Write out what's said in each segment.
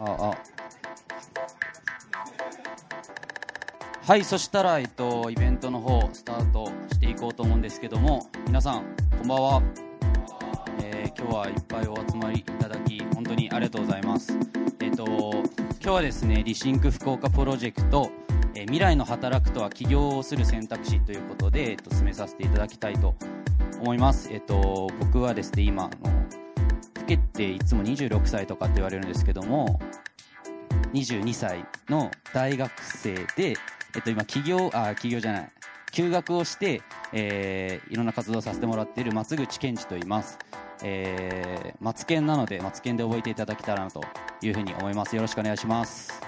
ああ。はいそしたら、えっと、イベントの方スタートしていこうと思うんですけども皆さんこんばんは、えー今日はいっぱいお集まりいただき本当にありがとうございます。えっと今日はですねリシンク福岡プロジェクト、えー未来の働くとは起業をする選択肢ということで、えっと、進めさせていただきたいと思います。えっと僕はですね今のけっていつも26歳とかって言われるんですけども22歳の大学生で、えっと、今起業あ起業じゃない休学をして、えーいろんな活動をさせてもらっている松口健二と言います、えー、松健なので松健で覚えていただけたらなというふうに思います。よろしくお願いします。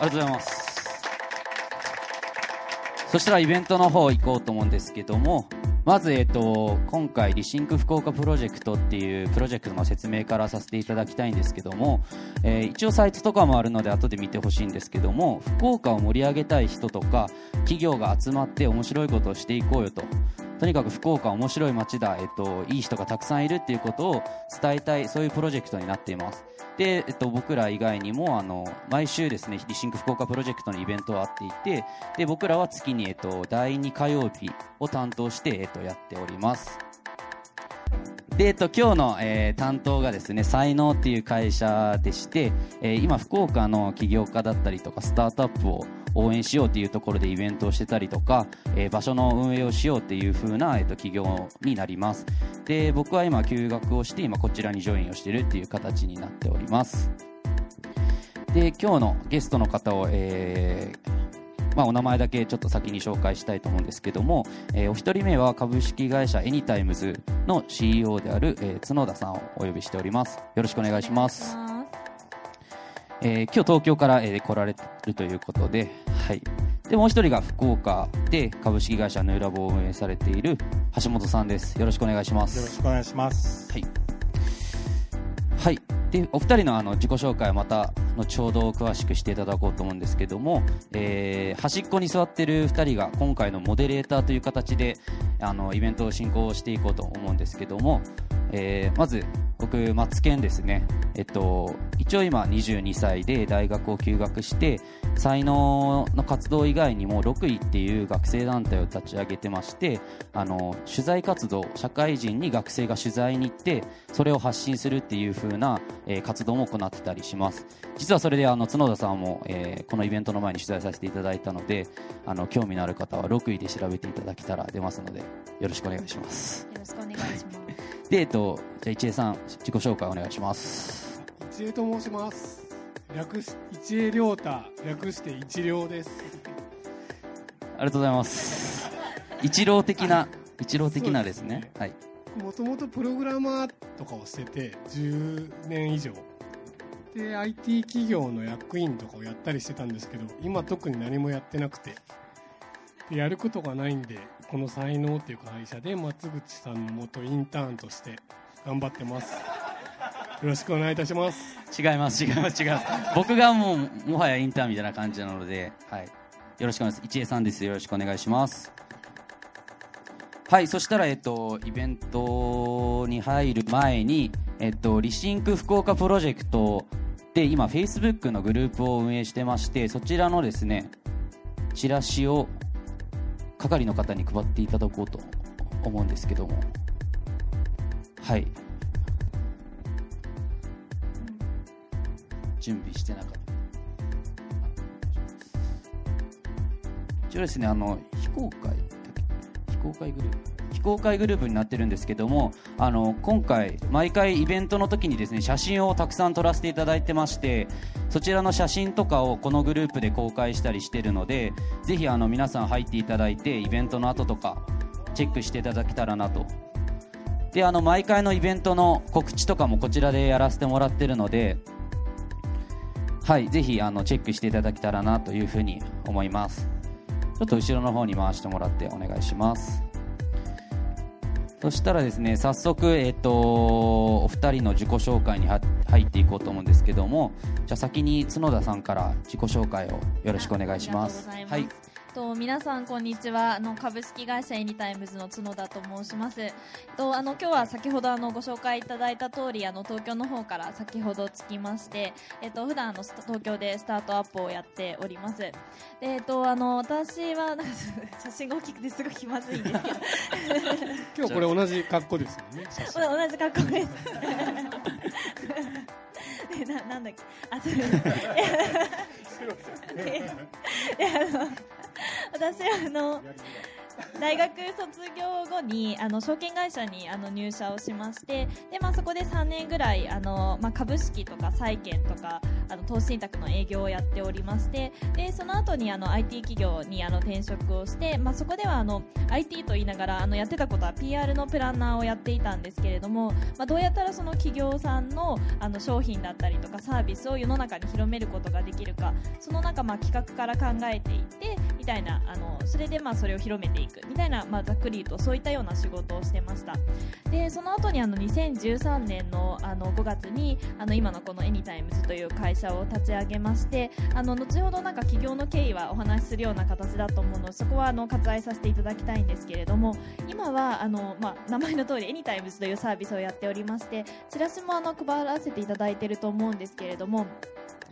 ありがとうございます。そしたらイベントの方行こうと思うんですけどもまず、えっと、今回 Rethink 福岡プロジェクトっていうプロジェクトの説明からさせていただきたいんですけども、えー一応サイトとかもあるので後で見てほしいんですけども福岡を盛り上げたい人とか企業が集まって面白いことをしていこうよと。とにかく福岡面白い街だ、えっと、いい人がたくさんいるっていうことを伝えたいそういうプロジェクトになっています。で、えっと、僕ら以外にもあの毎週ですね Rethink 福岡プロジェクトのイベントをあっていてで僕らは月に、えっと、第2火曜日を担当して、えっと、やっております。で、えっと、今日の、えー担当がですね、才能っていう会社でして、えー今、福岡の起業家だったりとか、スタートアップを応援しようっていうところでイベントをしてたりとか、えー場所の運営をしようっていう風な、えっと、企業になります。で、僕は今、休学をして、今、こちらにジョインをしてるっていう形になっております。で、今日のゲストの方を、えーまあ、お名前だけちょっと先に紹介したいと思うんですけども、えーお一人目は株式会社エニタイムズの CEO である、えー角田さんをお呼びしておりますよろしくお願いします、えー今日東京から、えー来られるということで、はい、でもう一人が福岡で株式会社ヌーラボを運営されている橋本さんですよろしくお願いしまよろすしくお願いします。はい。はい。で、お二人のあの自己紹介はまた後ほど詳しくしていただこうと思うんですけども、えー端っこに座ってる二人が今回のモデレーターという形であのイベントを進行していこうと思うんですけども、えーまず僕、松健ですね。えっと、一応今22歳で大学を休学して、才能の活動以外にも6位っていう学生団体を立ち上げてまして、あの、取材活動、社会人に学生が取材に行って、それを発信するっていう風な、えー活動も行ってたりします。実はそれであの角田さんも、えーこのイベントの前に取材させていただいたので、あの興味のある方は6位で調べていただけたら出ますので、よろしくお願いします。よろしくお願いします。で、えっと、じゃあ一恵さん、自己紹介お願いします。一恵と申します。略し一恵亮太略して一両です。ありがとうございます。一郎的な、一郎的なですね。はい。もともとプログラマーとかをしてて10年以上。で IT 企業の役員とかをやったりしてたんですけど今特に何もやってなくてでやることがないんでこの才能っていう会社で松口さんの元インターンとして頑張ってますよろしくお願いいたします違います、違います、違います。僕がもう、もはやインターンみたいな感じなので、はい。よろしくお願いします。一恵さんです。よろしくお願いします。はい、そしたら、えっと、イベントに入る前に、えっと、リシンク福岡プロジェクトで、今、Facebook のグループを運営してまして、そちらのですね、チラシを係の方に配っていただこうと思うんですけども。はい。準備してなかった一応ですねあの非公開非公開グループ非公開グループになってるんですけどもあの今回毎回イベントの時にですね写真をたくさん撮らせていただいてましてそちらの写真とかをこのグループで公開したりしてるのでぜひあの皆さん入っていただいてイベントの後とかチェックしていただけたらなとであの毎回のイベントの告知とかもこちらでやらせてもらってるのではい、ぜひあのチェックしていただけたらなというふうに思います。ちょっと後ろの方に回してもらってお願いします。そしたらですね、早速、えっ、と、お二人の自己紹介には入っていこうと思うんですけども、じゃあ先に角田さんから自己紹介をよろしくお願いします。ますはい。と皆さんこんにちは。あの株式会社エニタイムズの角田と申します。とあの今日は先ほどあのご紹介いただいた通りあの東京の方から先ほど着きましてえっと普段あの東京でスタートアップをやっております。でえっとあの私は写真が大きくてすごい気まずいんですけど。今日これ同じ格好ですよね同じ格好です。でななんだっけ？あそう。ですであの 私はあの大学卒業後にあの証券会社にあの入社をしましてで、まあ、そこで3年ぐらいあの、まあ、株式とか債券とかあの投資信託の営業をやっておりましてでその後にあの IT 企業にあの転職をして、まあ、そこではあの IT と言いながらあのやってたことは PR のプランナーをやっていたんですけれども、まあ、どうやったらその企業さんのあの商品だったりとかサービスを世の中に広めることができるかその中まあ企画から考えていってたいなあのそれでまあそれを広めていくみたいな、まあ、ざっくり言うとそういったような仕事をしてました。でその後にあの2013年のあの5月にあの今のこのエニタイムズという会社を立ち上げましてあの後ほどなんか起業の経緯はお話しするような形だと思うのでそこはあの割愛させていただきたいんですけれども今はあの、まあ、名前の通りエニタイムズというサービスをやっておりましてチラシもあの配らせていただいていると思うんですけれども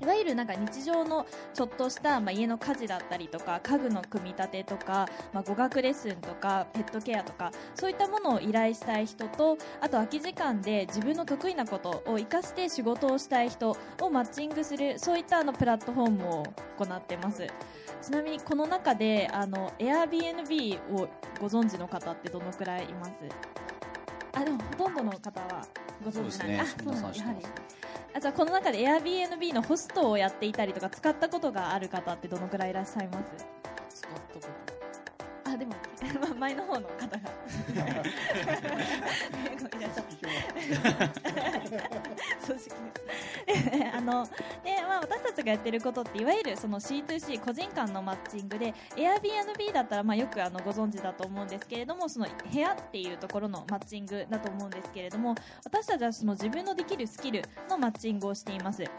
いわゆるなんか日常のちょっとした、まあ、家の家事だったりとか家具の組み立てとか、まあ、語学レッスンとかペットケアとかそういったものを依頼したい人とあと空き時間で自分の得意なことを生かして仕事をしたい人をマッチングするそういったあのプラットフォームを行ってます。ちなみにこの中であの Airbnb をご存知の方ってどのくらいいます？あでもほとんどの方はご存知なんであそうなんです。やはりあじゃあこの中で Airbnb のホストをやっていたりとか使ったことがある方ってどのくらいいらっしゃいます？使ったこと。あでもま前の方の方が。ごめんなさい。組織であので、まあ、私たちがやってることってい。わゆるその C2C 個人間のマッチングで Airbnb だったらまあよくあのご存知だと思うんですけれどもその部屋ってい。うところのマッチングだと思うんですけれども私たちはその自分のできるスキルのマッチングをしてい。ますで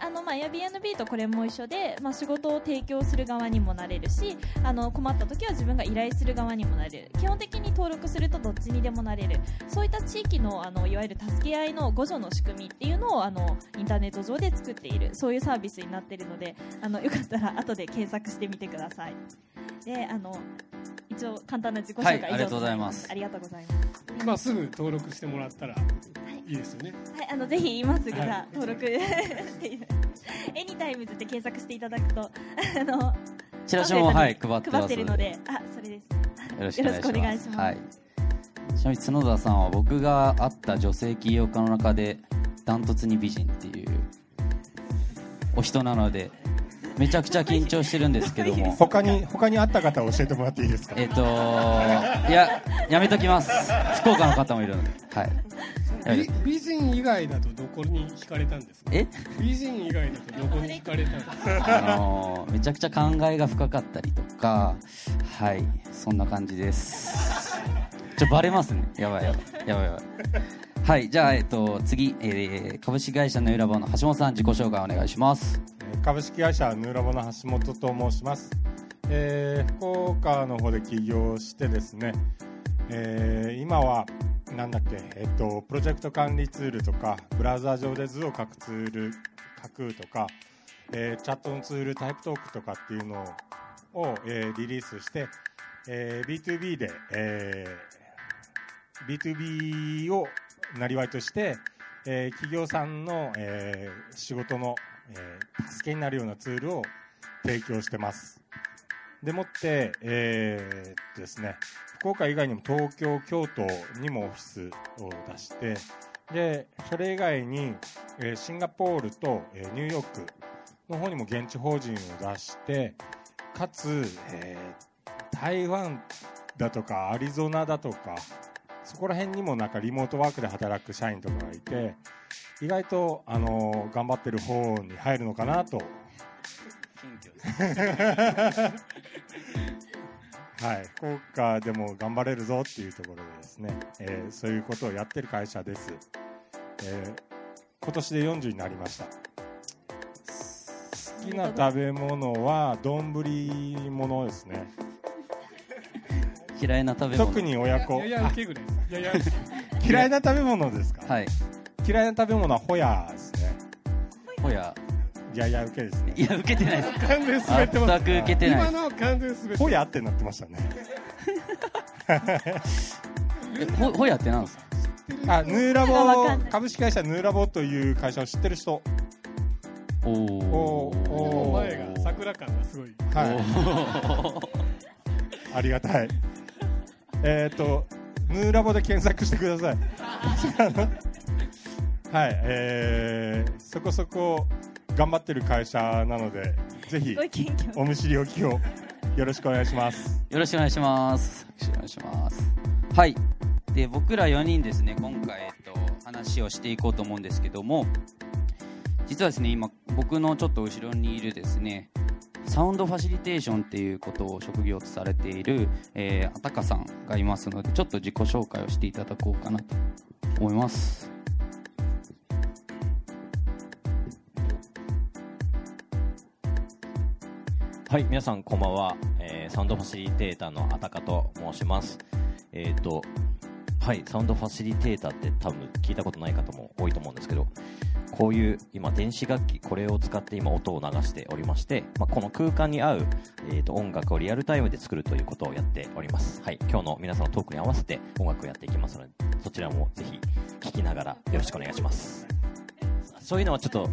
あの、まあ、Airbnb とこれも一緒で、まあ、仕事を提供する側にもなれるしあの困った時は自分が依頼する側にもなれる。基本的に登録するとどっちにでもなれる。そういった地域のあのいわゆる助け合いの互助の仕組みっていうのをあのインターネット上で作っている。そういうサービスになっているのであのよかったら 後で検索してみてください。であの一応簡単な自己紹介、はいありがとうございます。ありがとうございます。今すぐ登録してもらったらい。いですよね。はい、あのぜひ今すぐじ登録 していエニタイムズって検索していただくとあのチラシもはい配ってます。るのであそれです。よろしくお願いします。はい、ちなみに角田さんは僕が会った女性起業家の中でダントツに美人っていうお人なのでめちゃくちゃ緊張してるんですけども。他に他に会った方教えてもらっていいですか？えっ、といや やめときます。福岡の方もいるので。はい美人以外だとどこに惹かれたんですか？え？美人以外だとどこに惹かれたんですか？あのーめちゃくちゃ考えが深かったりとかはいそんな感じです。ちょバレますね。やばいやばいやばいやばい。はいじゃあ、えっと、次、えー株式会社のユラボの橋本さん自己紹介お願いします。えー株式会社ヌーラボの橋本と申します、えー福岡の方で起業してですね、えー今はなんだっけ、えっとプロジェクト管理ツールとかブラウザ上で図を書くツール書くとか、えーチャットのツールタイプトークとかっていうのを、えーリリースして、えー B2B で、えー B2B をなりわいとして、えー企業さんの、えー仕事の、えー助けになるようなツールを提供してます。でもって、えーですね。福岡以外にも東京京都にもオフィスを出してでそれ以外に、えシンガポールと、えニューヨークの方にも現地法人を出してかつ、えー台湾だとかアリゾナだとかそこら辺にもなんかリモートワークで働く社員とかがいて意外と、あの頑張ってる方に入るのかなと。はい、福岡でも頑張れるぞっていうところでですね、えーそういうことをやってる会社です、えー今年で40になりました。きな食べ物は丼物ですね。嫌いな食べ物。特に親子。嫌いな食べ物ですか、はい。嫌いな食べ物はホヤですねほややや受けですね。いや受けてないです。完全滑ってます全く受けてない今のは完全滑ってホヤってなってましたね。えほほやってなんですか？あヌーラわボ株式会社ヌーラボという会社を知ってる人。おおお前が桜感がすごい。はい。ありがたい。えっ、とヌーラボで検索してください。はいえー、そこそこ頑張ってる会社なのでぜひお見知りおきをよろしくお願いしますよろしくお願いします。よろしくお願いします。はい。で、僕ら4人ですね、今回、えっと、話をしていこうと思うんですけども、実はですね、今、僕のちょっと後ろにいるですね、サウンドファシリテーションっていうことを職業とされている、えー、あたかさんがいますので、ちょっと自己紹介をしていただこうかなと思います。はい、皆さんこんばんは、えーサウンドファシリテーターのあたかと申します。えっ、と、はい、サウンドファシリテーターって多分聞いたことない方も多いと思うんですけど、こういう今電子楽器、これを使って今音を流しておりまして、まあ、この空間に合う、えー、と音楽をリアルタイムで作るということをやっております。はい、今日の皆さんのトークに合わせて音楽をやっていきますので、そちらもぜひ聴きながらよろしくお願いします。そういうのはちょっと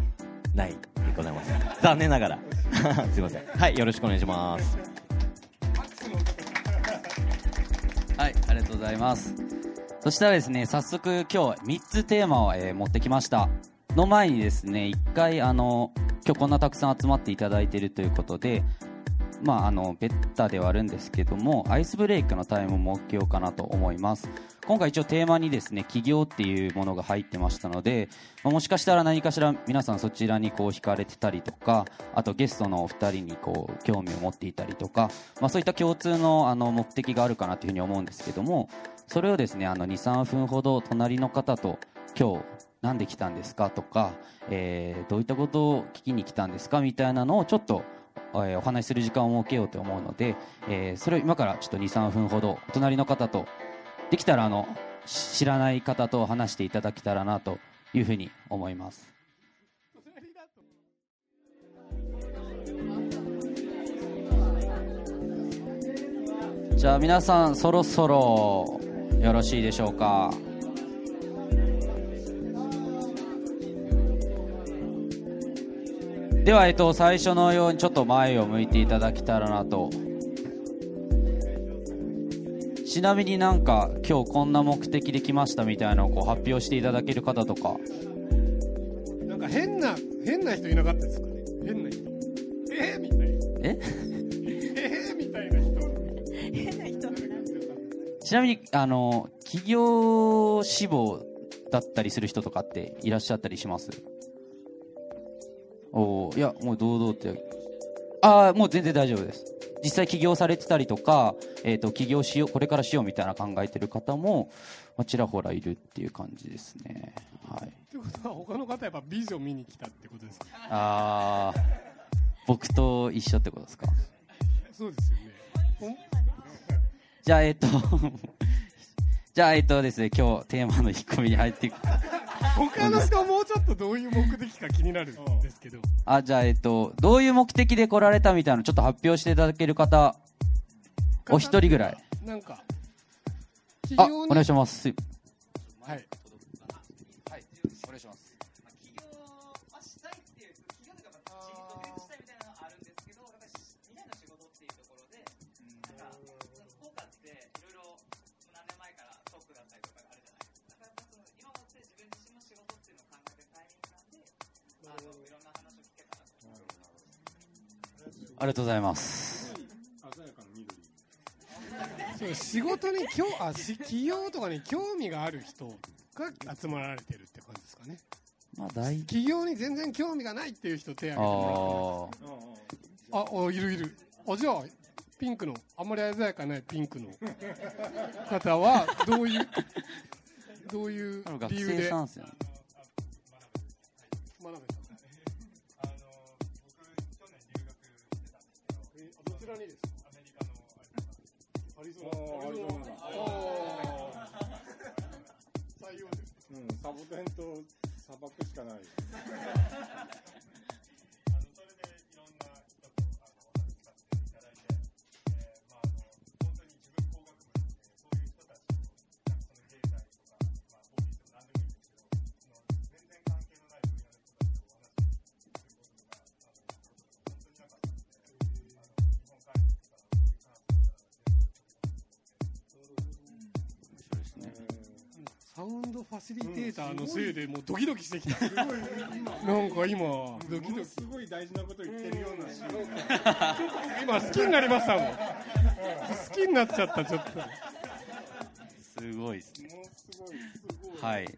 ないでございます。残念ながら。すいません。はい、よろしくお願いします。はい、ありがとうございます。そしたらですね、早速今日3つテーマを、えー持ってきました。の前にですね、1回あの、今日こんなたくさん集まっていただいているということで、まああの、ベッタではあるんですけども、アイスブレイクのタイムも設けようかなと思います。今回一応テーマにですね、起業っていうものが入ってましたので、まあもしかしたら何かしら皆さんそちらにこう惹かれてたりとか、あとゲストのお二人にこう興味を持っていたりとか、まあそういった共通のあの目的があるかなというふうに思うんですけども、それをですね、2、3分ほど隣の方と今日なんで来たんですかとか、えーどういったことを聞きに来たんですかみたいなのをちょっとえーお話しする時間を設けようと思うので、えーそれを今からちょっと2、3分ほどお隣の方とできたらあの知らない方と話していただけたらなというふうに思います。じゃあ皆さんそろそろよろしいでしょうか？では、えっと、最初のようにちょっと前を向いていただけたらなと。ちなみになんか今日こんな目的で来ましたみたいなのをこう発表していただける方とか。なんか変な変な人いなかったですか？ね変な人。えー、みたいな。え？えー、みたいな人変な人。ちなみにあの企業志望だったりする人とかっていらっしゃったりします？おーいやもう堂々ってああもう全然大丈夫です。実際起業されてたりとか、えー、と起業しようこれからしようみたいな考えてる方もまあちらほらいるっていう感じですね。はい。ってことは他の方やっぱ美女見に来たってことですか？ああ僕と一緒ってことですか？そうですよね。じゃあえっ、と じゃあえっ、とですね今日テーマの引っ込みに入っていく他の人はもうちょっとどういう目的か気になるんですけど。あじゃあえっ、とどういう目的で来られたみたいなのちょっと発表していただける方お一人ぐらい。なんかあお願いします。はいありがとうございます。そう仕事に興あし企業とかに興味がある人が集まられてるって感じですかね。まあ大企業に全然興味がないっていう人手挙げてもあらってああいるいる。あじゃあピンクのあんまり鮮やかないピンクの方はどういうどういうあ学理由で？生さんですよねシリテーターのせいでもうドキドキしてきた。なんか今。ドキドキすごい大事なこと言ってるような。シーン今好きになりましたもん。好きになっちゃったちょっと。すごいですね。はい。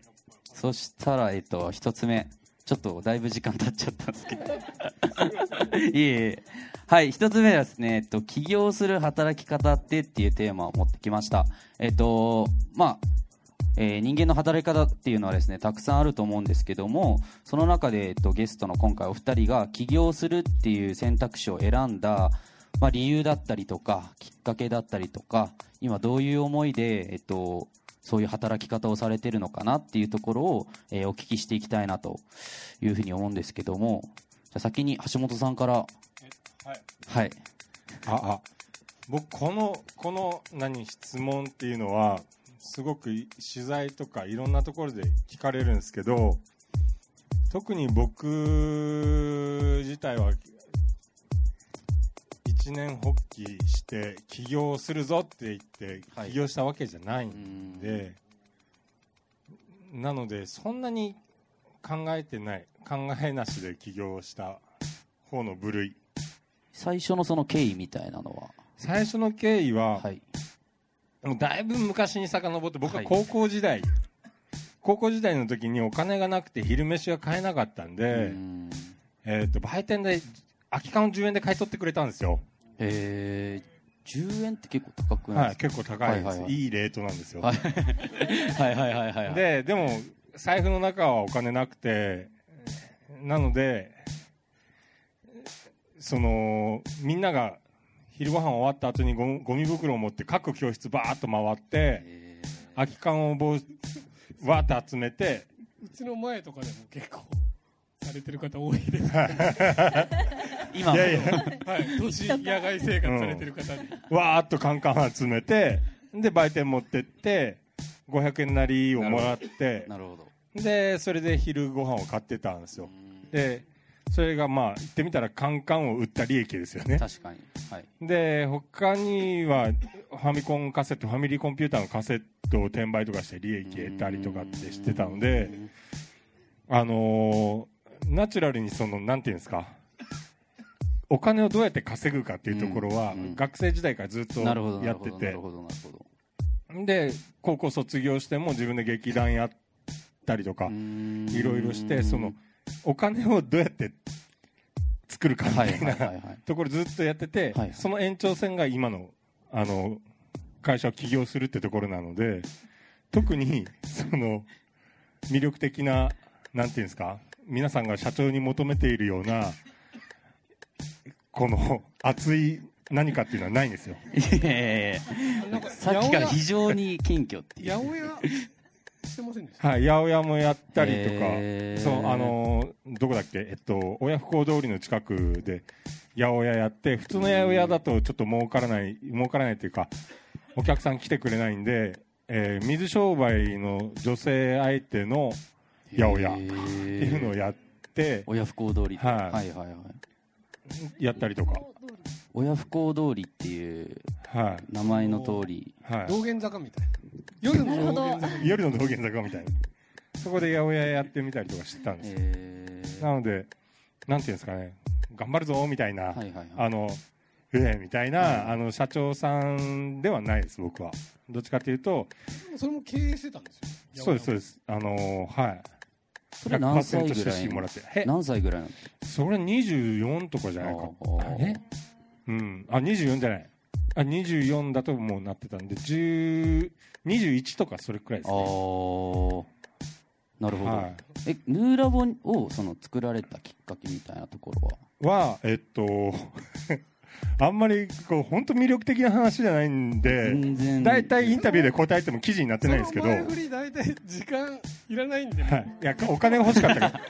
そしたらえっと一つ目。ちょっとだいぶ時間経っちゃったんですけど。いえいえ。はい一つ目はですね、えっと、起業する働き方ってっていうテーマを持ってきました。えっとまあえー人間の働き方っていうのはですねたくさんあると思うんですけどもその中で、えっと、ゲストの今回お二人が起業するっていう選択肢を選んだ、まあ、理由だったりとかきっかけだったりとか今どういう思いで、えっと、そういう働き方をされてるのかなっていうところを、えーお聞きしていきたいなというふうに思うんですけどもじゃあ先に橋本さんから。はい。はい。あ、あ、僕このこの何質問っていうのはすごく取材とかいろんなところで聞かれるんですけど、特に僕自体は一年発起して起業するぞって言ってはい。起業したわけじゃないうん。んで、なのでそんなに考えてない考えなしで起業した方の部類。最初のその経緯みたいなのは？最初の経緯は、はいもうだいぶ昔に遡って僕ははい。高校時代、高校時代の時にお金がなくて昼飯が買えなかったんで、うん。えー、と売店で空き缶を10円で買い取ってくれたんですよ、えー、10円って結構高くないはい、です結構高いです、いはいはいはい。いレートなんですよ、か、はい、はいはいはいはいはい。ででも財布の中はお金なくてなのでそのみんなが昼ご飯終わった後にゴゴミ袋を持って各教室バーッと回ってえ空き缶をぼうわーっと集めてうちの前とかでも結構されてる方多いです。ー 今いやいや。はい。年野外生活されてる方に、わーっとカンカン集めてで売店持ってって500円なりをもらって。なるほど。でそれで昼ご飯を買ってたんですよ。うん。でそれがまあ言ってみたらカンカンを売った利益ですよね。確かに。はい。で他にはファミコンカセットファミリーコンピューターのカセットを転売とかして利益得たりとかってしてたのであのーナチュラルにそのなんていうんですかお金をどうやって稼ぐかっていうところは、学生時代からずっとやってて。るほどなるほどなるほど。で高校卒業しても自分で劇団やったりとかいいろいろしてそのお金をどうやって作るかみたはいいなところずっとやってて、はいその延長線が今のあの会社を起業するってところなので特にその魅力的ななんていうんですか皆さんが社長に求めているようなこの熱い何かっていうのはないんですよ。いやいやいやなんかさっきから非常に謙虚っていう。八百屋してませんでした？はい八百屋もやったりとか、そうあのどこだっけ？えっと親不孝通りの近くで八百屋やって普通の八百屋だとちょっと儲からない儲からないっていうかお客さん来てくれないんで、えー水商売の女性相手の八百屋っていうのをやって親不孝通りはい。はいはいはい。やったりとか。親不孝通りっていうは名前の通り。い、は道玄坂みたい。な夜の道玄坂。い、夜の道玄坂みたいな。そこで八百屋やってみたりとかしてたんですよ、えー。なのでなんていうんですかね。頑張るぞみたいな、はいはいはい。あのええみたいな、はい。あの社長さんではないです僕は。どっちかというとそれも経営してたんですよ。そうですそうです。あのはい。それ何歳ぐ100%らいもらってえ？何歳ぐらいなの？それ24とかじゃないか。えうん。あ24じゃないあ24だともうなってたんで10 21とかそれくらいですあねー。なるほど、はえヌーラボをその作られたきっかけみたいなところは？いはえっと あんまりこう本当魅力的な話じゃないんで大体インタビューで答えても記事になってないんですけど、前振り大体時間いらないんで、ね。いやお金が欲しかったから。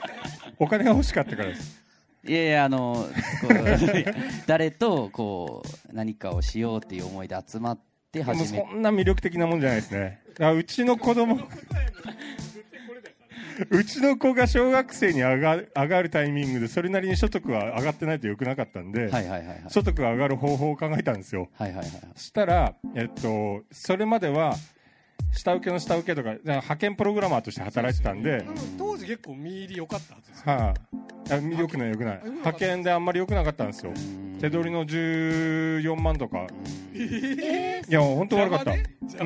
お金が欲しかったからですいやいやあの 誰とこう何かをしようっていう思いで集まって始めそんな魅力的なもんじゃないですね。だからうちの子供。うちの子が小学生に上がる上がるタイミングでそれなりに所得が上がってないとよくなかったんで、はいはいはいはい。所得が上がる方法を考えたんですよ。はいはいはいそしたら、えっと、それまでは下請けの下請けとか派遣プログラマーとして働いてたんで、当時結構見入り良かったはずですよ。はい、あ良くない良くない。派遣。であんまり良くなかったんですよ。手取りの14万とか。えいや本当悪かった。う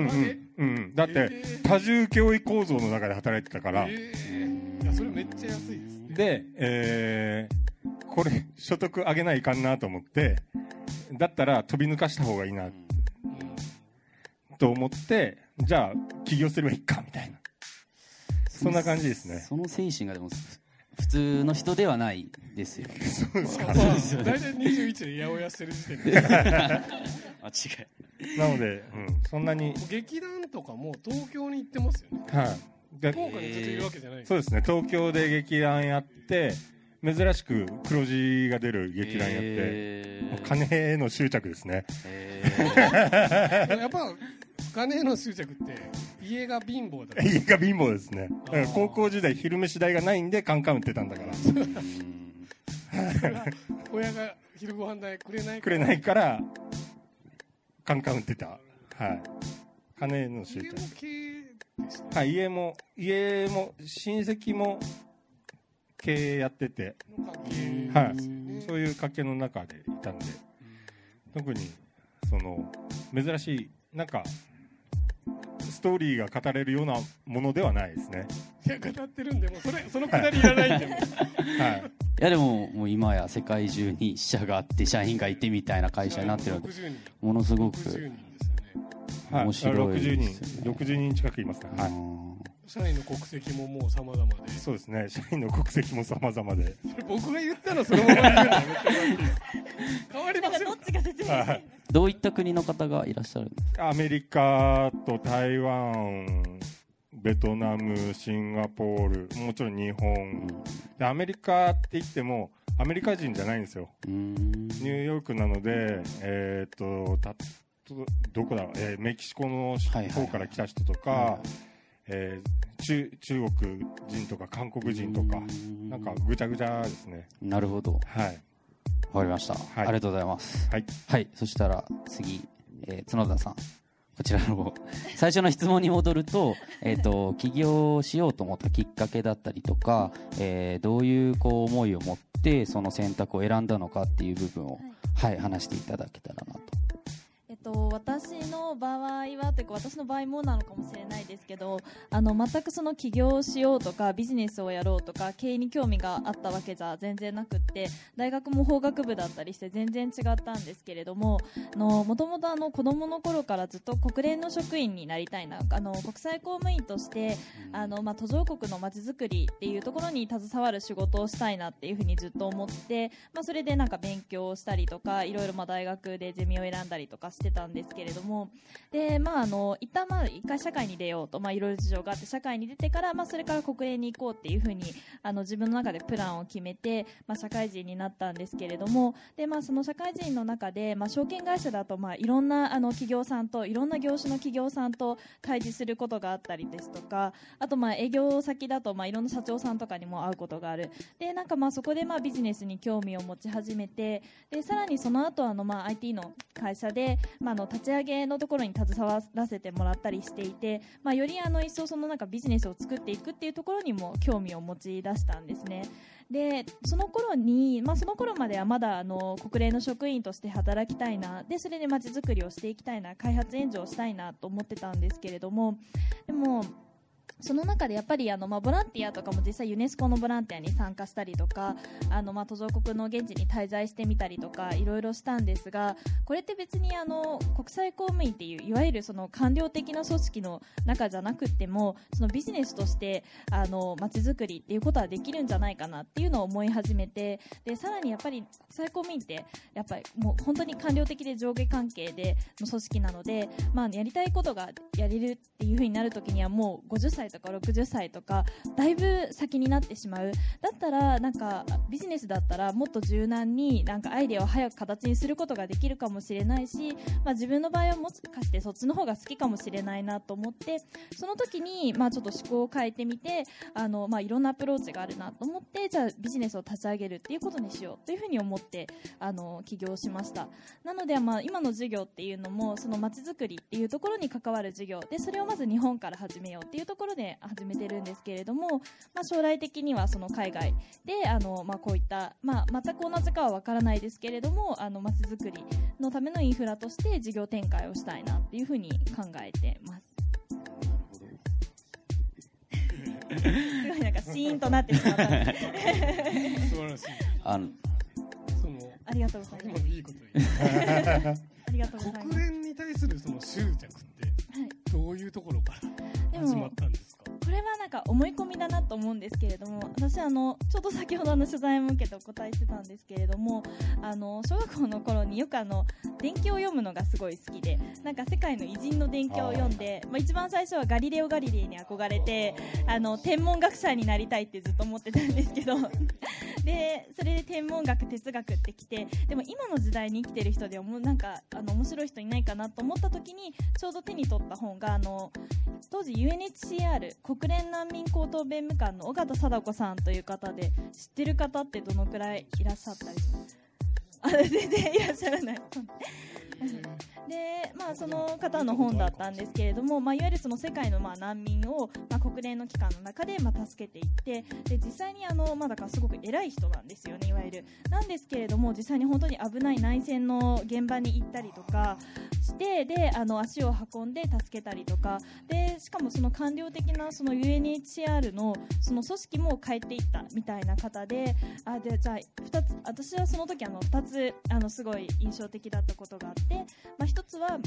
んうんうん。うん。だって多重教育構造の中で働いてたから。えー。いやそれめっちゃ安いですね。で、えーこれ所得上げないかんなと思ってだったら飛び抜かした方がいいな。と思ってじゃあ起業すればいいかみたいな。そんな感じですね。その精神がでも普通の人ではないですよね。そうですか。まあ大体21で八百屋してる時点で。間違いなので、うん、そんなに。劇団とかも東京に行ってますよね。はい。で福岡にずっといるわけじゃないですそうですね。東京で劇団やって珍しく黒字が出る劇団やって、えー。金への執着ですね。えー。やっぱ金への執着って家が貧乏だ。と家が貧乏ですね。高校時代昼飯代がないんでカンカン売ってたんだから。親が昼ご飯代くれないくれないからカンカン売ってた。はい。金への執着。はい家も家も親戚も経営やってて。はい。そういう家系の中でいたんで。特にその珍しいなんかストーリーが語れるようなものではないですね。いや語ってるんでもうそれそのくだりいらないんで。もうはい。いやでももう今や世界中に支社があって社員がいてみたいな会社になってるわけ。60人。ものすごく60人ですよね。はい、面白い60ですよね。人60人近くいますねはい社員の国籍ももう様々で。そうですね。社員の国籍も様々で。僕が言ったらそのまま言うのは変わりませんどっちが説明してはい。どういった国の方がいらっしゃるんですか？アメリカと台湾ベトナムシンガポールもちろん日本。でアメリカって言ってもアメリカ人じゃないんですよ。ニューヨークなのでえーっとたどこだ、えーメキシコのはいはいはい。方から来た人とか、はいえー中中国人とか韓国人とかうんなんかぐちゃぐちゃですね。なるほど。はい。わかりました、ありがとうございます。はい。はい。そしたら次、えー角田さん。こちらの 最初の質問に戻ると,、えー、と起業しようと思ったきっかけだったりとか、えーどういうこう思いを持ってその選択を選んだのかっていう部分を、はい、話していただけたらなと。と、私の場合はというか私の場合もなのかもしれないですけどあの全くその起業をしようとかビジネスをやろうとか経営に興味があったわけじゃ全然なくって大学も法学部だったりして全然違ったんですけれどももともと子供の頃からずっと国連の職員になりたいなあの国際公務員としてあの、まあ、途上国のまちづくりっていうところに携わる仕事をしたいなっていうふうにずっと思って、まあ、それでなんか勉強をしたりとかいろいろまあ大学でゼミを選んだりとかしてたんですけれどもで、まあ、あの一旦まあ一回社会に出ようと、まあ、いろいろ事情があって社会に出てから、まあ、それから国連に行こうっていうふうにあの自分の中でプランを決めて、まあ、社会人になったんですけれどもで、まあ、その社会人の中で、まあ、証券会社だと、まあ、いろんなあの企業さんといろんな業種の企業さんと対峙することがあったりですとかあとまあ営業先だとまあいろんな社長さんとかにも会うことがある。でなんかまあそこでまあビジネスに興味を持ち始めてでさらにその後あのまあ IT の会社で、まあ、の立ち上げのところに携わらせてもらったりしていて、まあ、よりあの一層そのなんかビジネスを作っていくっていうところにも興味を持ち出したんですね。でその頃に、まあ、その頃まではまだあの国連の職員として働きたいなでそれでまちづくりをしていきたいな開発援助をしたいなと思ってたんですけれどもでもその中でやっぱりあの、まあ、ボランティアとかも実際ユネスコのボランティアに参加したりとかあの、まあ、途上国の現地に滞在してみたりとかいろいろしたんですがこれって別にあの国際公務員っていういわゆるその官僚的な組織の中じゃなくてもそのビジネスとしてあの街づくりっていうことはできるんじゃないかなっていうのを思い始めてでさらにやっぱり国際公務員ってやっぱりもう本当に官僚的で上下関係での組織なので、まあ、やりたいことがやれるっていう風になるときにはもう50歳とか60歳とかだいぶ先になってしまう。だったらなんかビジネスだったらもっと柔軟になんかアイデアを早く形にすることができるかもしれないし、まあ、自分の場合はもしかしてそっちの方が好きかもしれないなと思ってその時にまあちょっと思考を変えてみてあの、まあ、いろんなアプローチがあるなと思ってじゃあビジネスを立ち上げるっていうことにしようというふうに思ってあの起業しました。なので、まあ、今の授業っていうのもその街づくりっていうところに関わる授業。でそれをまず日本から始めようっていうところで始めてるんですけれども、まあ、将来的にはその海外であの、まあ、こういった、まあ、全く同じかは分からないですけれどもあの街づくりのためのインフラとして事業展開をしたいなっていうふうに考えてます。すごいなんかシーンとなってしまったんで素晴らしいあのそのありがとうございます。今のいいこと言うありがとうございます。国連に対するその執着ってどういうところから？始まったんですか？これはか思い込みだなと思うんですけれども私あのちょっと先ほどの取材も受けてお答えしてたんですけれどもあの小学校の頃によくあの伝記を読むのがすごい好きでなんか世界の偉人の伝記を読んでまあ、一番最初はガリレオ・ガリレイに憧れてあの天文学者になりたいってずっと思ってたんですけど でそれで天文学哲学ってきてでも今の時代に生きてる人でもなんかあの面白い人いないかなと思った時にちょうど手に取った本があの当時 UNHCR 国連難民高等弁務官の尾形貞子さんという方で知ってる方ってどのくらいいらっしゃったりします？あ全然いらっしゃらない。で、まあ、その方の本だったんですけれども、まあ、いわゆるその世界のまあ難民を、まあ、国連の機関の中でまあ助けていってで実際にあの、まあ、だからすごく偉い人なんですよねいわゆる。なんですけれども実際に本当に危ない内戦の現場に行ったりとかしてであの足を運んで助けたりとかでしかもその官僚的なその UNHCR のその組織も変えていったみたいな方であでじゃあ2つ私はその時あの2つあのすごい印象的だったことがあって、まあ、1つは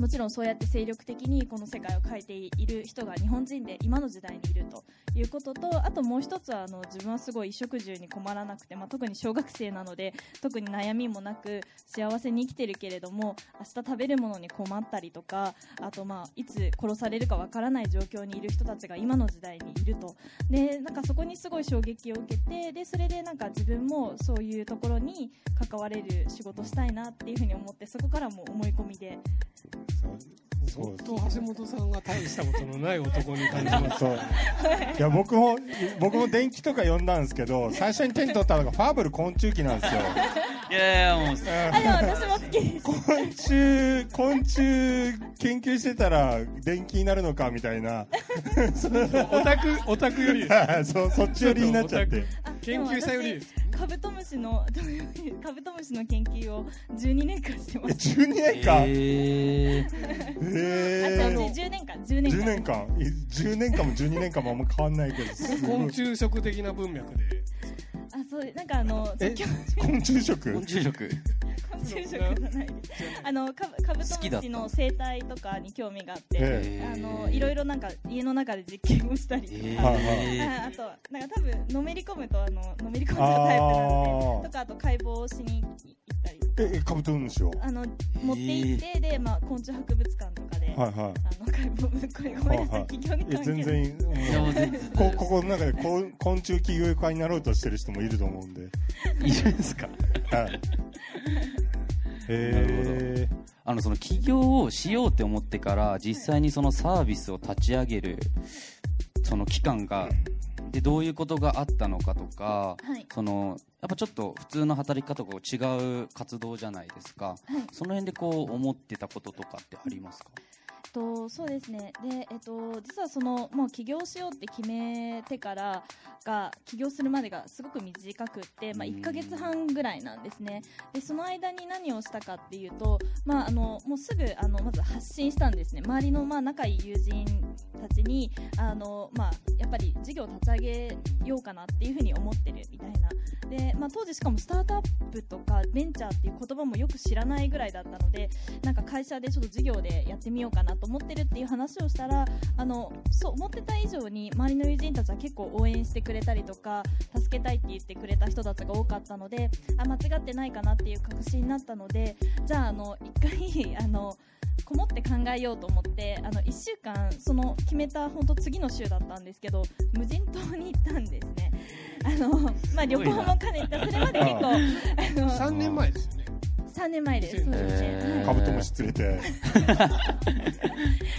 もちろんそうやって精力的にこの世界を変えている人が日本人で今の時代にいるということとあともう一つはあの自分はすごい衣食住に困らなくて、まあ、特に小学生なので特に悩みもなく幸せに生きてるけれども明日食べるものに困ったりとかあと、まあ、いつ殺されるかわからない状況にいる人たちが今の時代にいると。でなんかそこにすごい衝撃を受けてでそれでなんか自分もそういうところに関われる仕事したいなっていうふうに思ってそこからも思い込みで Thank you. そう。ずっと橋本さんが大したことのない男に感じます。そう。いや 僕も僕も電気とか読んだんですけど最初に手に取ったのがファーブル昆虫記なんですよ。いやいやもうあでも私も好きです。昆虫昆虫研究してたら電気になるのかみたいな。オタクオタクよりです。そうそっち寄りになっちゃって。あ研究者よりです。カブトムシのカブトムシの研究を12年間してまえす12年間？えー、あ違う違うえー、10年間10年間。10年間。い10年間も12年間もあんま変わんないけど。昆虫食的な文脈で。あそうなんかあの昆虫食？昆虫食。昆虫食じゃないあのカブカブトムシの生態とかに興味があって、えあのいろいろなんか家の中で実験をしたりとか、ああとなんか多分のめり込むとあののめり込んじゃうタイプなのあでとかあと解剖しに行ったりーえカブトムシをあの持って行って、で、まあ、昆虫博物館とかで、はいはい。あの解剖これごめんなさい、はいはい。企業にいや関全然いいもういやもう全然こここの中でこう昆虫起業家になろうとしてる人もいると思うんで。いるんですか？はい。へえあのその起業をしようって思ってから実際にそのサービスを立ち上げるその期間がでどういうことがあったのかとかはい。そのやっぱちょっと普通の働き方と違う活動じゃないですか、い。その辺でこう思ってたこととかってありますか？とそうですね。で、えっと、実はそのもう起業しようって決めてからが起業するまでがすごく短くって、まあ、1ヶ月半ぐらいなんですね。でその間に何をしたかっていうと、まあ、あのもうすぐあのまず発信したんですね。周りのまあ仲いい友人たちにあの、まあ、やっぱり事業を立ち上げようかなっていうふうに思ってるみたいな。で、まあ、当時しかもスタートアップとかベンチャーっていう言葉もよく知らないぐらいだったのでなんか会社でちょっと事業でやってみようかなと思ってるっていう話をしたらあのそう思ってた以上に周りの友人たちは結構応援してくれたりとか助けたいって言ってくれた人たちが多かったのであ間違ってないかなっていう確信になったのでじゃああの一回 あのこもって考えようと思ってあの1週間その決めた本当次の週だったんですけど無人島に行ったんですね。あの、まあ、旅行も兼ねてそれまで結構あの3年前ですよね3年前ですそうですね、へーはい。カブトムシ連れて。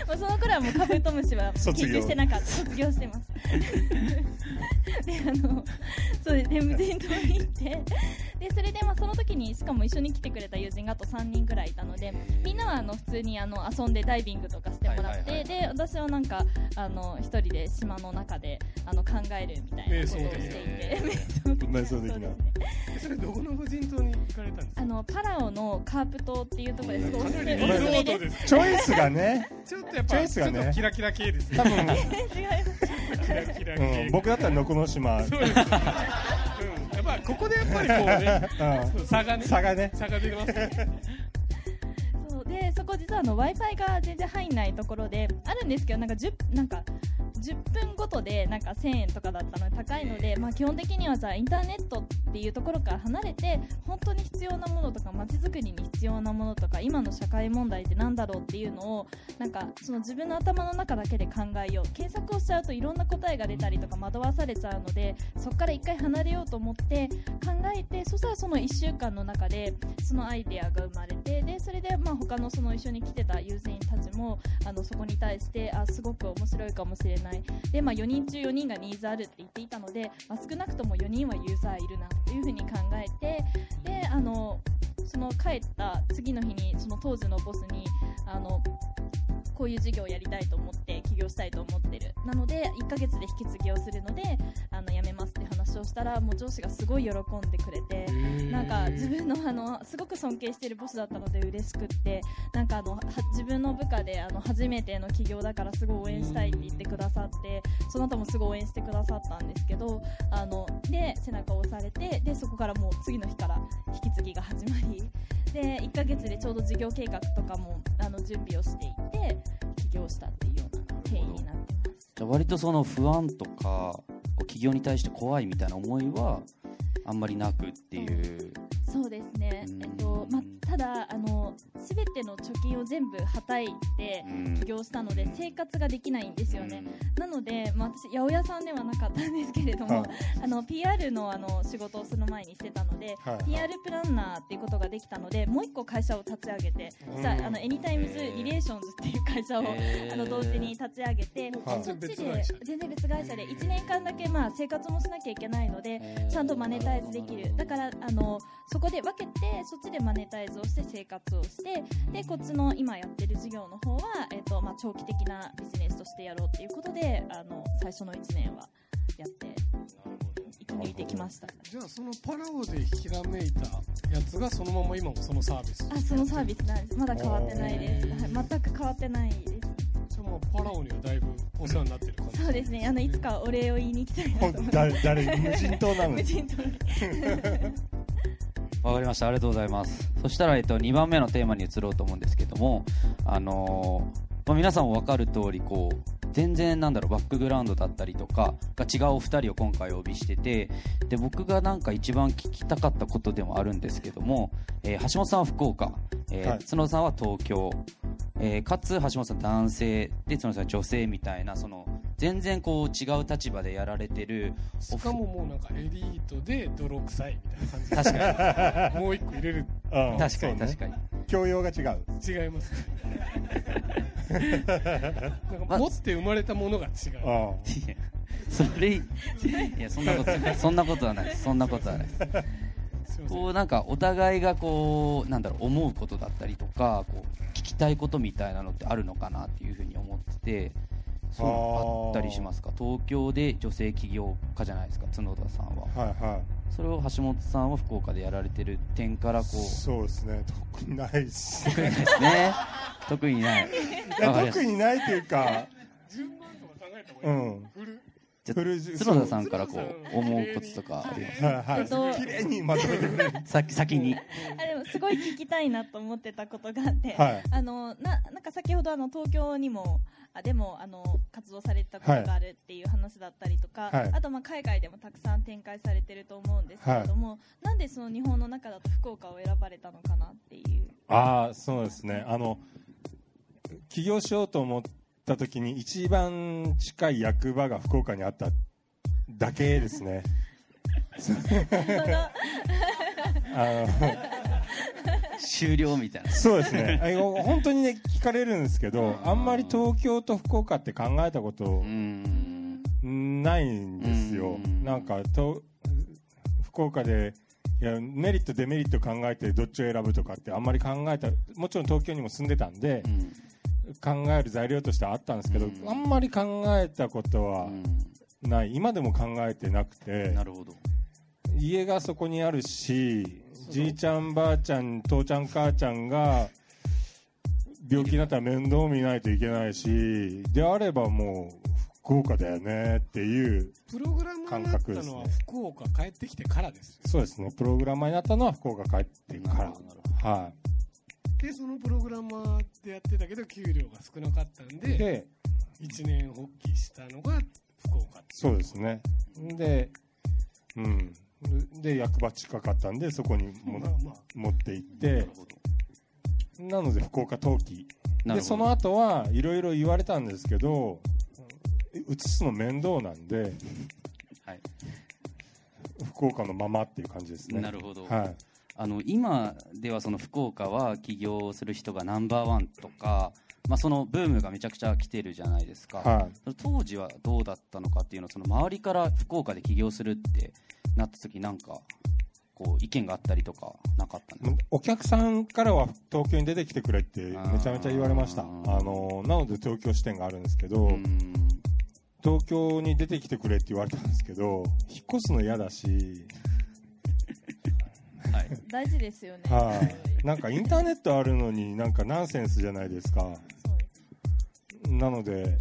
まあ、その頃はもうカブトムシは卒業。研究してなかった。卒業してます。であのそうですで無人島に行ってでそれでまあその時にしかも一緒に来てくれた友人があと3人くらいいたのでみんなはあの普通にあの遊んでダイビングとかしてもらって、はいはいはい。で私はなんかあの一人で島の中であの考えるみたいなことをしていて 瞑想的な。そうですねそれどこの無人島に行かれたんですか？あのパラオのカープ島っていうところです。ごいおすすめです。チョイスがね、ちょっとやっぱチョイスがね。ちょっとキラキラ系ですね。多分、違いますキラキラう系ん、僕だったらのこの島、そうですね。うんやっぱここでやっぱりこうねうん。差がね差がね。差が出てますね。そう。でそこ実は w i f i が全然入んないところであるんですけどなんか 10, なんか10分ごとでなんか1000円とかだったので高いので、まあ、基本的にはじゃあインターネットっていうところから離れて本当に必要なものとか街づくりに必要なものとか今の社会問題ってなんだろうっていうのをなんかその自分の頭の中だけで考えよう。検索をしちゃうといろんな答えが出たりとか惑わされちゃうのでそこから一回離れようと思って考えてそしたらその1週間の中でそのアイデアが生まれてでそれでまあ他のその一緒に来てた友人たちもあのそこに対してあすごく面白いかもしれないで、まあ、4人中4人がニーズあるって言っていたので、まあ、少なくとも4人はユーザーいるなというふうに考えてであのその帰った次の日にその当時のボスにあのこういう事業をやりたいと思って起業したいと思ってる。なので1ヶ月で引き継ぎをするのであの辞めますって話をしたらもう上司がすごい喜んでくれてなんか自分のあのすごく尊敬しているボスだったので嬉しくってなんかあのは自分の部下であの初めての起業だからすごい応援したいって言ってくださってその後もすごい応援してくださったんですけどあので背中を押されてでそこからもう次の日から引き継ぎが始まりで1ヶ月でちょうど事業計画とかもあの準備をしていて起業したっていうような経緯になってます。じゃあ割とその不安とかこう起業に対して怖いみたいな思いはあんまりなくっていう。そうですね、うん。えっとま、ただあの全ての貯金を全部はたいてうん。起業したので生活ができないんですよね、なので、まあ、私八百屋さんではなかったんですけれども、はい。あの PR のあの仕事をその前にしてたので、はい PR プランナーっていうことができたのでもう一個会社を立ち上げて、うん。さああのエニタイムズリレーションズっていう会社を、あの同時に立ち上げて、はい。そっちで全然別会社で1年間だけまあ生活もしなきゃいけないので、ちゃんとマネタイズできる。だからあのそこで分けてそっちでマネタイズをして生活をしてでこっちの今やってる事業の方は、えっとまあ、長期的なビジネスとしてやろうっていうことであの最初の1年はやって生き抜いてきました。じゃあそのパラオでひらめいたやつがそのまま今もそのサービスあそのサービスなんです。まだ変わってないです、はい、全く変わってないですもうパラオにはだいぶお世話になってる感じそうですね。あのいつかお礼を言いに行きたいなと誰誰無人島なのに？無人島。にわかりました。ありがとうございます。そしたら、えっと、2番目のテーマに移ろうと思うんですけどもあのーまあ、皆さんも分かる通りこう全然なんだろうバックグラウンドだったりとかが違うお二人を今回お呼びしててで僕がなんか一番聞きたかったことでもあるんですけども、えー橋本さんは福岡、えーはい。角野さんは東京、えーかつ橋本さん男性で角野さん女性みたいなその全然こう違う立場でやられてるしかももうなんかエリートで泥臭いみたいな感じ確かに。もう一個入れるう。ん確かに確かに、教養が違う。違いますね。なんか持って生まれたものが違う。それいやそんなことそんなことはない。ですそんなことはない。こうなんかお互いがこうなんだろう思うことだったりとかこう聞聞きたいことみたいなのってあるのかなっていうふうに思っててあったりしますか？東京で女性起業家じゃないですか？角田さんは。はいはい。それを橋本さんは福岡でやられてる点からこう。そうですね。特にないです。特にないですね。特にない。いや特にないっていうか。順番とか考えた方がいい、うん角田さんからこそうう思う。こととか。ありますはい。はい、えっと綺麗にまとめてくれる。先先に。あでもすごい聞きたいなと思ってたことがあって、はい。あのななんか先ほどあの東京にもあでもあの活動されてたことがあるっていう話だったりとか、はい。あとまあ海外でもたくさん展開されてると思うんですけれども、なんでその日本の中だと福岡を選ばれたのかなっていう。ああそうですね。あの起業しようと思った時に一番近い役場が福岡にあっただけですね。終了みたいな。そうですね。本当にね聞かれるんですけどあんまり東京と福岡って考えたことないんですよ。うん。なんかと福岡でいやメリットデメリット考えてどっちを選ぶとかってあんまり考えたもちろん東京にも住んでたんでうん考える材料としてはあったんですけど、うん。あんまり考えたことはうない。今でも考えてなくて。んなるほど。家がそこにあるしじいちゃんばあちゃん父ちゃん母ちゃんが病気になったら面倒見ないといけないしであればもう福岡だよねっていうプログラマーになったのは福岡帰ってきてからですそうですね。プログラマーになったのは福岡帰ってから。はでそのプログラマーでやってたけど給料が少なかったんいでで一年発起したのが福岡ってどそうですね。でうん。で役場近かったんでそこにもまあまあ。持って行って。なので福岡冬季なるほど。でその後はいろいろ言われたんですけど移すの面倒なんではい。福岡のままっていう感じですね。なるほど。はいあの今ではその福岡は起業する人がナンバーワンとか、まあ、そのブームがめちゃくちゃ来てるじゃないですか、は当時はどうだったのかっていうのをその周りから福岡で起業するってなった時なんかこう意見があったりとかなかったんですか？お客さんからは東京に出てきてくれってめちゃめちゃ言われました。あのなので東京支店があるんですけど、うん。東京に出てきてくれって言われたんですけど引っ越すの嫌だし、はい大事ですよね、はい、なんかインターネットあるのになんかナンセンスじゃないですか。なので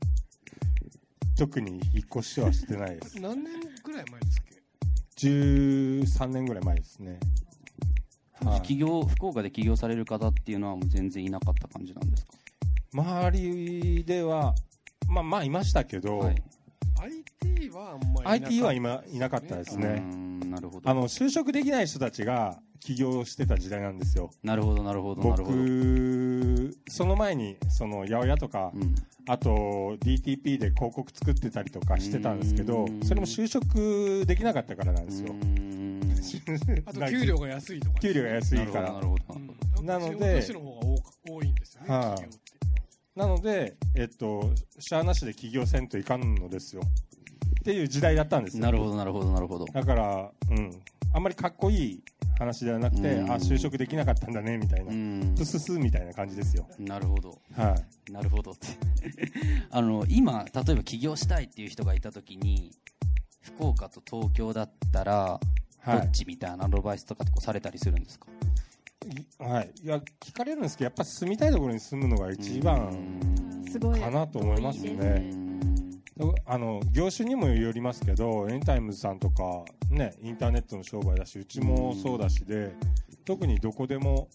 特に引っ越しはしてないです。何年ぐらい前ですっけ？13年ぐらい前ですね、はい。起業福岡で起業される方っていうのはもう全然いなかった感じなんですか？周りではまあまあいましたけど、はい。IT はあんまり IT は今いなかったですね。うんなるほど。あの就職できない人たちが起業してた時代なんですよ。なるほどなるほどなるほど、僕その前にその八百屋とか、うん。あと DTP で広告作ってたりとかしてたんですけどうん。それも就職できなかったからなんですよ。うん。あと給料が安いとか給料が安いから。なるほどなるほど。うん。なので多いんですよね、はい。企業って。なのでえっとシャアなしで起業せんといかんのですよっていう時代だったんですよ。なるほどなるほどなるほど。だからうん。あんまりかっこいい話ではなくてうん。あ就職できなかったんだねみたいな。うん。プススみたいな感じですよ。なるほど。はい。なるほどって。あの今例えば起業したいっていう人がいた時に福岡と東京だったらどはい。っちみたいなアドバイスとかってこうされたりするんですか、いはい、いや聞かれるんですけどやっぱ住みたいところに住むのが一番すごいかなと思いますいいですねあの業種にもよりますけどエニタイムズさんとか、ね、インターネットの商売だしうちもそうだしで特にどこでも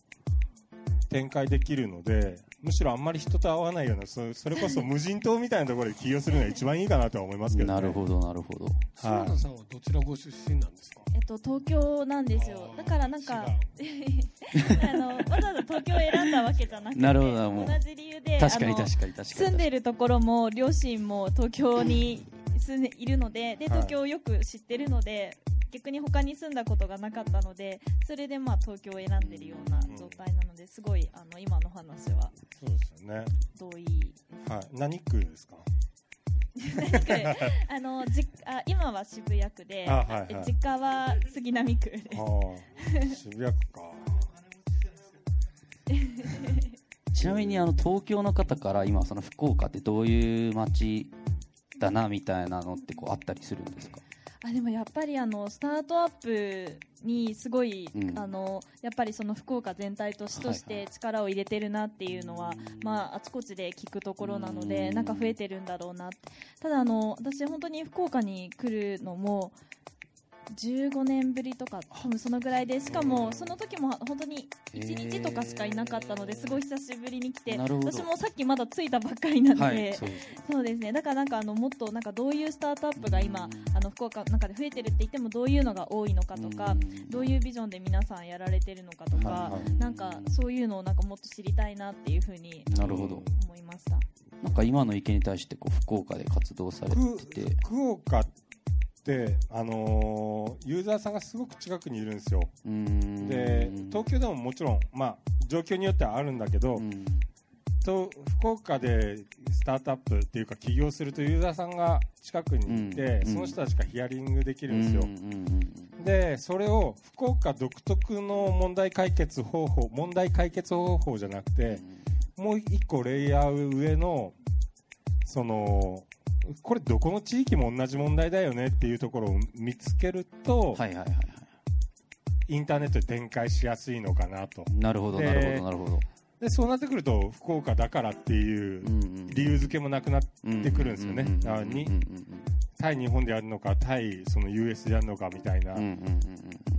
展開できるのでむしろあんまり人と会わないようなそそれこそ無人島みたいなところで起業するのが一番いいかなとは思いますけど、ね、なるほどなるほど。篠田さんはどちらご出身なんですか？えっと、東京なんですよ。だからなんか あのわざわざ東京を選んだわけじゃなくてなるほどもう。同じ理由で確かに確かに確かに。住んでるところも両親も東京に住んでいるのでではい。東京をよく知ってるので、逆に他に住んだことがなかったのでそれでまあ東京を選んでるような状態なのですごいあの今の話は。そうですよね、同意はい、何区ですか？あのじあ今は渋谷区で、あはいはい。実家は杉並区です。渋谷区か。ちなみにあの東京の方から今その福岡ってどういう街だなみたいなのってこうあったりするんですか？あでもやっぱりあのスタートアップにすごい、うん。あのやっぱりその福岡全体と市としはいはて力を入れてるなっていうのは、まあ、あちこちで聞くところなので、うん。なんか増えてるんだろうなただあの私本当に福岡に来るのも15年ぶりとか多分そのぐらいでしかもその時も本当に1日とかしかいなかったのですごい久しぶりに来て私もさっきまだ着いたばっかりなので、はいそうです。そうですね。だからなんかあのもっとなんかどういうスタートアップが今あの福岡の中で増えてるって言ってもどういうのが多いのかとかうん。どういうビジョンで皆さんやられてるのかとか、はいはい。なんかそういうのをなんかもっと知りたいなっていうふうになるほど。思いました。なんか今の意見に対してこう福岡で活動され福て。て福岡って、あのーユーザーさんがすごく近くにいるんですよ。で東京でももちろん、まあ、状況によってはあるんだけど、うん。と福岡でスタートアップっていうか起業するとユーザーさんが近くにいて、うん。その人たちがヒアリングできるんですよ、うん。うん。うん。でそれを福岡独特の問題解決方法問題解決方法じゃなくてもう一個レイヤー上のそのこれどこの地域も同じ問題だよねっていうところを見つけると、はいはいはい。はインターネットで展開しやすいのかなと。いなるほどでなるほどなるほど。でそうなってくると福岡だからっていう理由付けもなくなってくるんですよね。対日本でやるのか対その US でやるのかみたいな、うんうんうん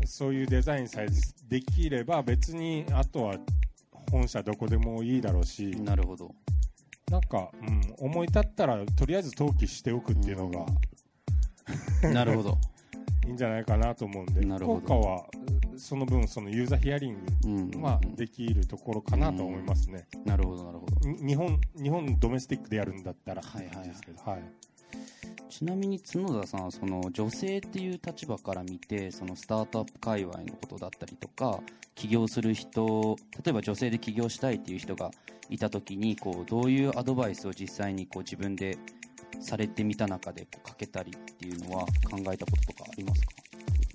そういうデザインさえできれば別にあとは本社どこでもいいだろうし。うんなるほどなんか、うん、思い立ったらとりあえず登記しておくっていうのがなるほど。いいんじゃないかなと思うんでなるほど。福岡はその分そのユーザーヒアリンうん。グはできるところかなと思いますね、なるほどなるほど。に日本日本ドメスティックでやるんだったらはいはいはい。ですけどはいちなみに角田さんはその女性っていう立場から見てそのスタートアップ界隈のことだったりとか起業する人例えば女性で起業したいっていう人がいた時にこうどういうアドバイスを実際にこう自分でされてみた中でこうかけたりっていうのは考えたこととかありますか？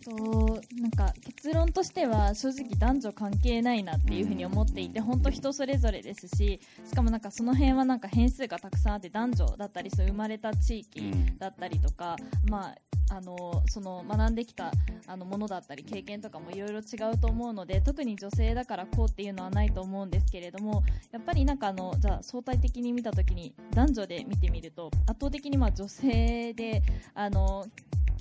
となんか結論としては正直男女関係ないなっていうふうに思っていて本当人それぞれですししかもなんかその辺はなんか変数がたくさんあって男女だったりそう生まれた地域だったりとか、まあ、あのその学んできたあのものだったり経験とかもいろいろ違うと思うので特に女性だからこうっていうのはないと思うんですけれどもやっぱりなんかあのじゃあ相対的に見た時に男女で見てみると圧倒的にまあ女性であの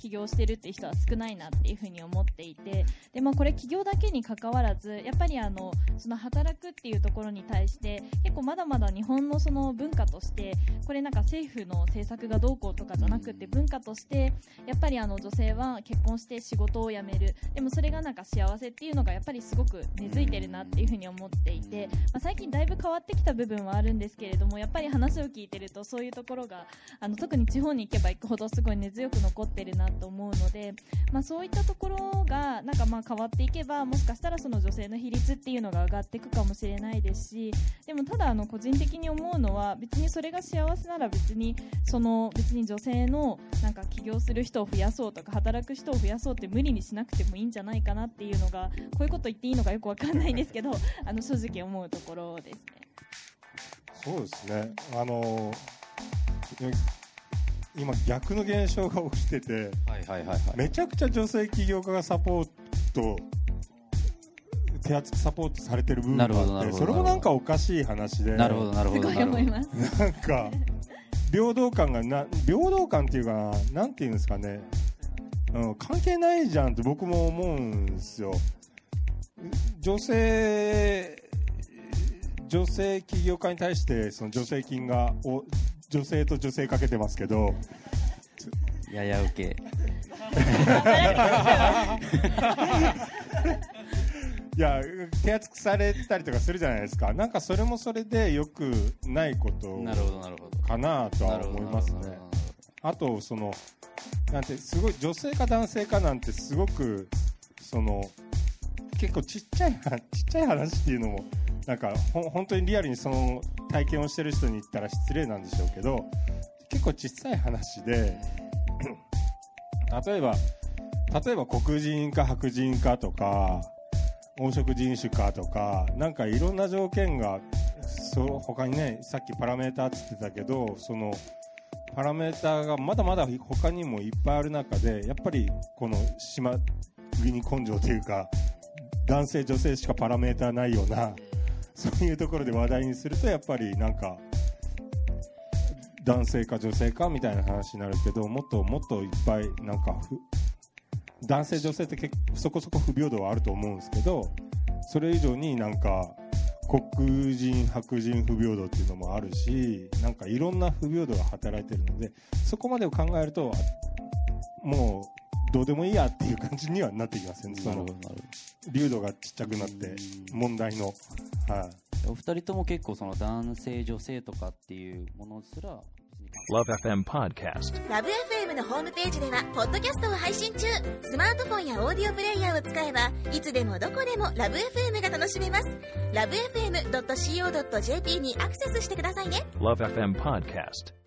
起業してるっていう人は少ないなっていうふうに思っていてで、まあ、これ起業だけにかかわらずやっぱりあのその働くっていうところに対して結構まだまだ日本のその文化としてこれなんか政府の政策がどうこうとかじゃなくて文化としてやっぱりあの女性は結婚して仕事を辞める。でもそれがなんか幸せっていうのがやっぱりすごく根付いてるなっていうふうに思っていて、まあ、最近だいぶ変わってきた部分はあるんですけれどもやっぱり話を聞いてるとそういうところがあの特に地方に行けば行くほどすごい根強く残ってるなと思うので、まあ、そういったところがなんかまあ変わっていけばもしかしたらその女性の比率っていうのが上がっていくかもしれないですしでもただあの個人的に思うのは別にそれが幸せなら別にその別に女性のなんか起業する人を増やそうとか働く人を増やそうって無理にしなくてもいいんじゃないかなっていうのがこういうこと言っていいのかよくわかんないんですけど あの正直思うところですね。そうですねあの今逆の現象が起きててはいはいはいはい。めちゃくちゃ女性起業家がサポート手厚くサポートされてる部分があってそれもなんかおかしい話で。なるほどなるほすごいどなるほど。思います。なんか 平等感がな平等感っていうかななんていうんですかね、うん、関係ないじゃんって僕も思うんですよ。女性女性起業家に対してその助成金がお女性と女性かけてますけど。やや受け。いや手厚くされたりとかするじゃないですか。なんかそれもそれでよくないことかなとは思いますね。あとそのなんてすごい女性か男性かなんてすごくその結構ちっちゃい話ちっちゃい話っていうのもなんかほ本当にリアルにその体験をしてる人に言ったら失礼なんでしょうけど結構小さい話で 例えば例えば黒人か白人かとか黄色人種かとかなんかいろんな条件がそ他にねさっきパラメーターって言ってたけどそのパラメーターがまだまだ他にもいっぱいある中でやっぱりこの島国根性というか男性女性しかパラメーターないようなそういうところで話題にするとやっぱりなんか男性か女性かみたいな話になるけどもっともっといっぱいなんか男性女性って結そこそこ不平等はあると思うんですけどそれ以上になんか黒人白人不平等っていうのもあるしなんかいろんな不平等が働いてるのでそこまでを考えるともうどうでもいいやっていう感じにはなってきますよねその流度がちっちゃくなって問題の、はい、お二人とも結構その男性女性とかっていうものすら Love FM Podcast. ラブ f m のホームページではポッドキャストを配信中。スマートフォンやオーディオプレイヤーを使えばいつでもどこでもラブ f m が楽しめます。ラブ FM.co.jp にアクセスしてくださいね。Love FM Podcast.